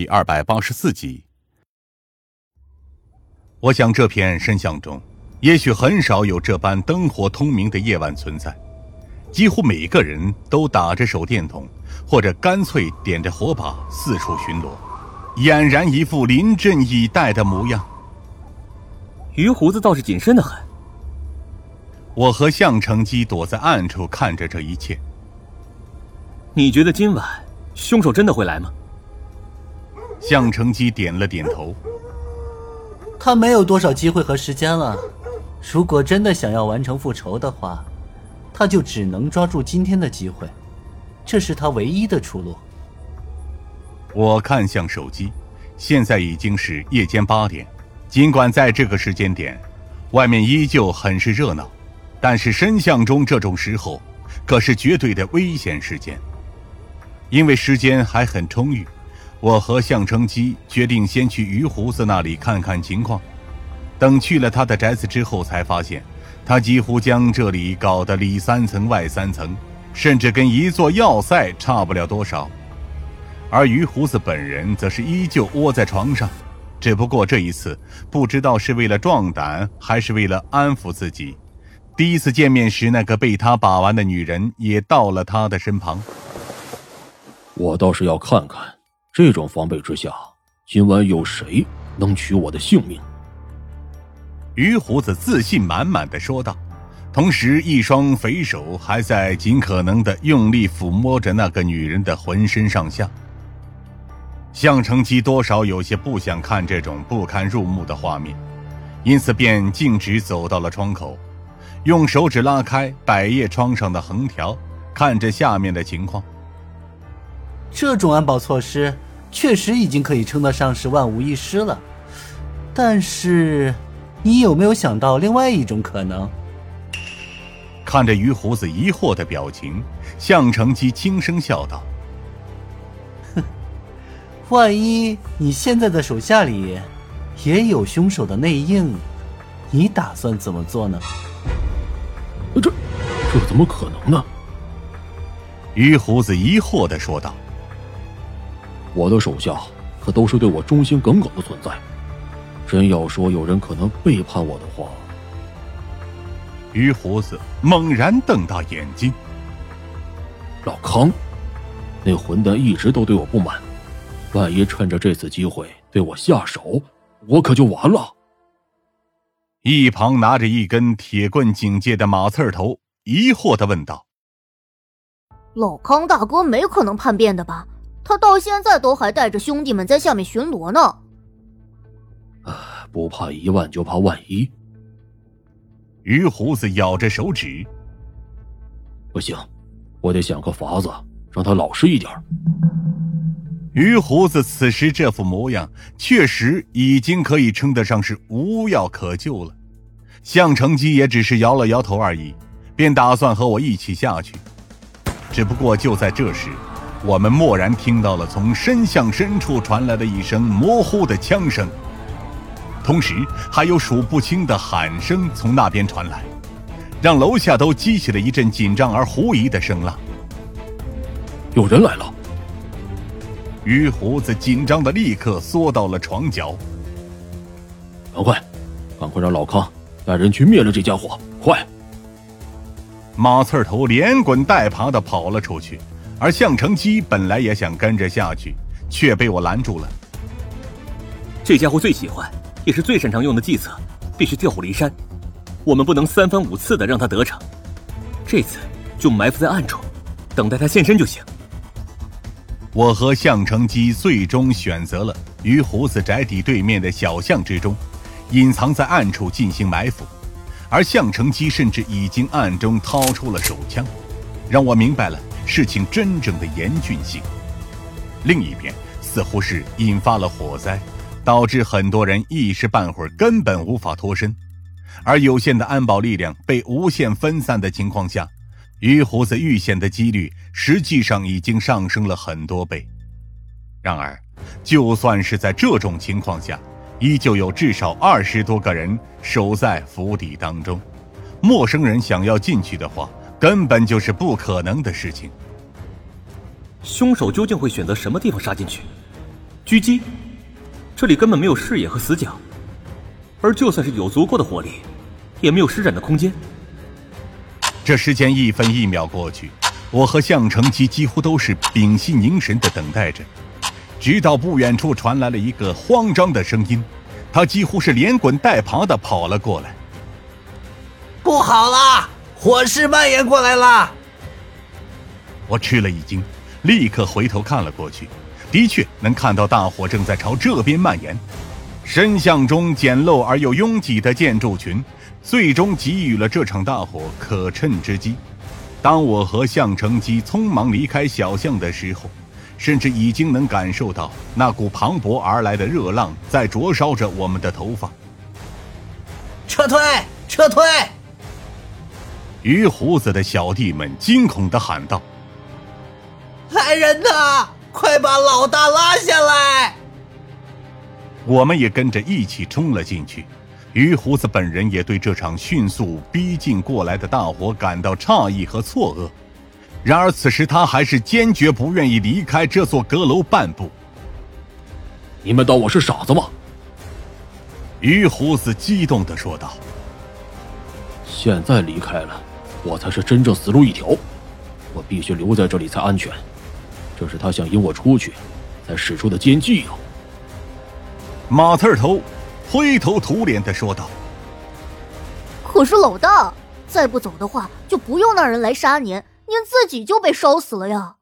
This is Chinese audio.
第二百八十四集。我想这片深巷中，也许很少有这般灯火通明的夜晚存在。几乎每个人都打着手电筒，或者干脆点着火把四处巡逻，俨然一副临阵以待的模样。于胡子倒是谨慎的很。我和向成基躲在暗处看着这一切。你觉得今晚凶手真的会来吗？向成基点了点头。他没有多少机会和时间了。如果真的想要完成复仇的话，他就只能抓住今天的机会，这是他唯一的出路。我看向手机，现在已经是夜间八点。尽管在这个时间点，外面依旧很是热闹，但是深巷中这种时候，可是绝对的危险时间。因为时间还很充裕，我和向成基决定先去于胡子那里看看情况。等去了他的宅子之后，才发现他几乎将这里搞得里三层外三层，甚至跟一座要塞差不了多少。而于胡子本人则是依旧窝在床上，只不过这一次不知道是为了壮胆，还是为了安抚自己，第一次见面时那个被他把玩的女人也到了他的身旁。我倒是要看看，这种防备之下，今晚有谁能取我的性命？于胡子自信满满的说道，同时一双肥手还在尽可能的用力抚摸着那个女人的浑身上下。向成基多少有些不想看这种不堪入目的画面，因此便径直走到了窗口，用手指拉开百叶窗上的横条，看着下面的情况。这种安保措施确实已经可以称得上是万无一失了，但是，你有没有想到另外一种可能？看着于胡子疑惑的表情，向成基轻声笑道：“哼，万一你现在的手下里也有凶手的内应，你打算怎么做呢？”这，这怎么可能呢？于胡子疑惑的说道。我的手下可都是对我忠心耿耿的存在，真要说有人可能背叛我的话，于胡子猛然瞪大眼睛。老康，那混蛋一直都对我不满，万一趁着这次机会对我下手，我可就完了。一旁拿着一根铁棍警戒的马刺头疑惑的问道：“老康大哥没可能叛变的吧？”他到现在都还带着兄弟们在下面巡逻呢。啊，不怕一万就怕万一。于胡子咬着手指，不行，我得想个法子让他老实一点。于胡子此时这副模样，确实已经可以称得上是无药可救了。向成基也只是摇了摇头而已，便打算和我一起下去。只不过就在这时。我们蓦然听到了从深巷深处传来的一声模糊的枪声，同时还有数不清的喊声从那边传来，让楼下都激起了一阵紧张而狐疑的声浪。有人来了！于胡子紧张的立刻缩到了床角。赶快，赶快让老康带人去灭了这家伙！快！马刺头连滚带爬的跑了出去。而项成基本来也想跟着下去，却被我拦住了。这家伙最喜欢，也是最擅长用的计策，必须调虎离山。我们不能三番五次的让他得逞，这次就埋伏在暗处，等待他现身就行。我和项成基最终选择了于胡子宅邸对面的小巷之中，隐藏在暗处进行埋伏。而项成基甚至已经暗中掏出了手枪，让我明白了。事情真正的严峻性。另一边，似乎是引发了火灾，导致很多人一时半会儿根本无法脱身。而有限的安保力量被无限分散的情况下，于胡子遇险的几率实际上已经上升了很多倍。然而，就算是在这种情况下，依旧有至少二十多个人守在府邸当中。陌生人想要进去的话，根本就是不可能的事情。凶手究竟会选择什么地方杀进去？狙击，这里根本没有视野和死角，而就算是有足够的火力，也没有施展的空间。这时间一分一秒过去，我和向成基几乎都是屏息凝神的等待着，直到不远处传来了一个慌张的声音，他几乎是连滚带爬的跑了过来。不好了，火势蔓延过来了！我吃了一惊，立刻回头看了过去，的确能看到大火正在朝这边蔓延。深巷中简陋而又拥挤的建筑群，最终给予了这场大火可趁之机。当我和向成基匆忙离开小巷的时候，甚至已经能感受到那股磅礴而来的热浪在灼烧着我们的头发。撤退！撤退！鱼胡子的小弟们惊恐的喊道。来人呐！快把老大拉下来！我们也跟着一起冲了进去。于胡子本人也对这场迅速逼近过来的大火感到诧异和错愕。然而此时他还是坚决不愿意离开这座阁楼半步。你们当我是傻子吗？于胡子激动的说道：“现在离开了，我才是真正死路一条。我必须留在这里才安全。”这是他想引我出去，才使出的奸计啊！马刺头灰头土脸的说道：“可是老大，再不走的话，就不用那人来杀您，您自己就被烧死了呀！”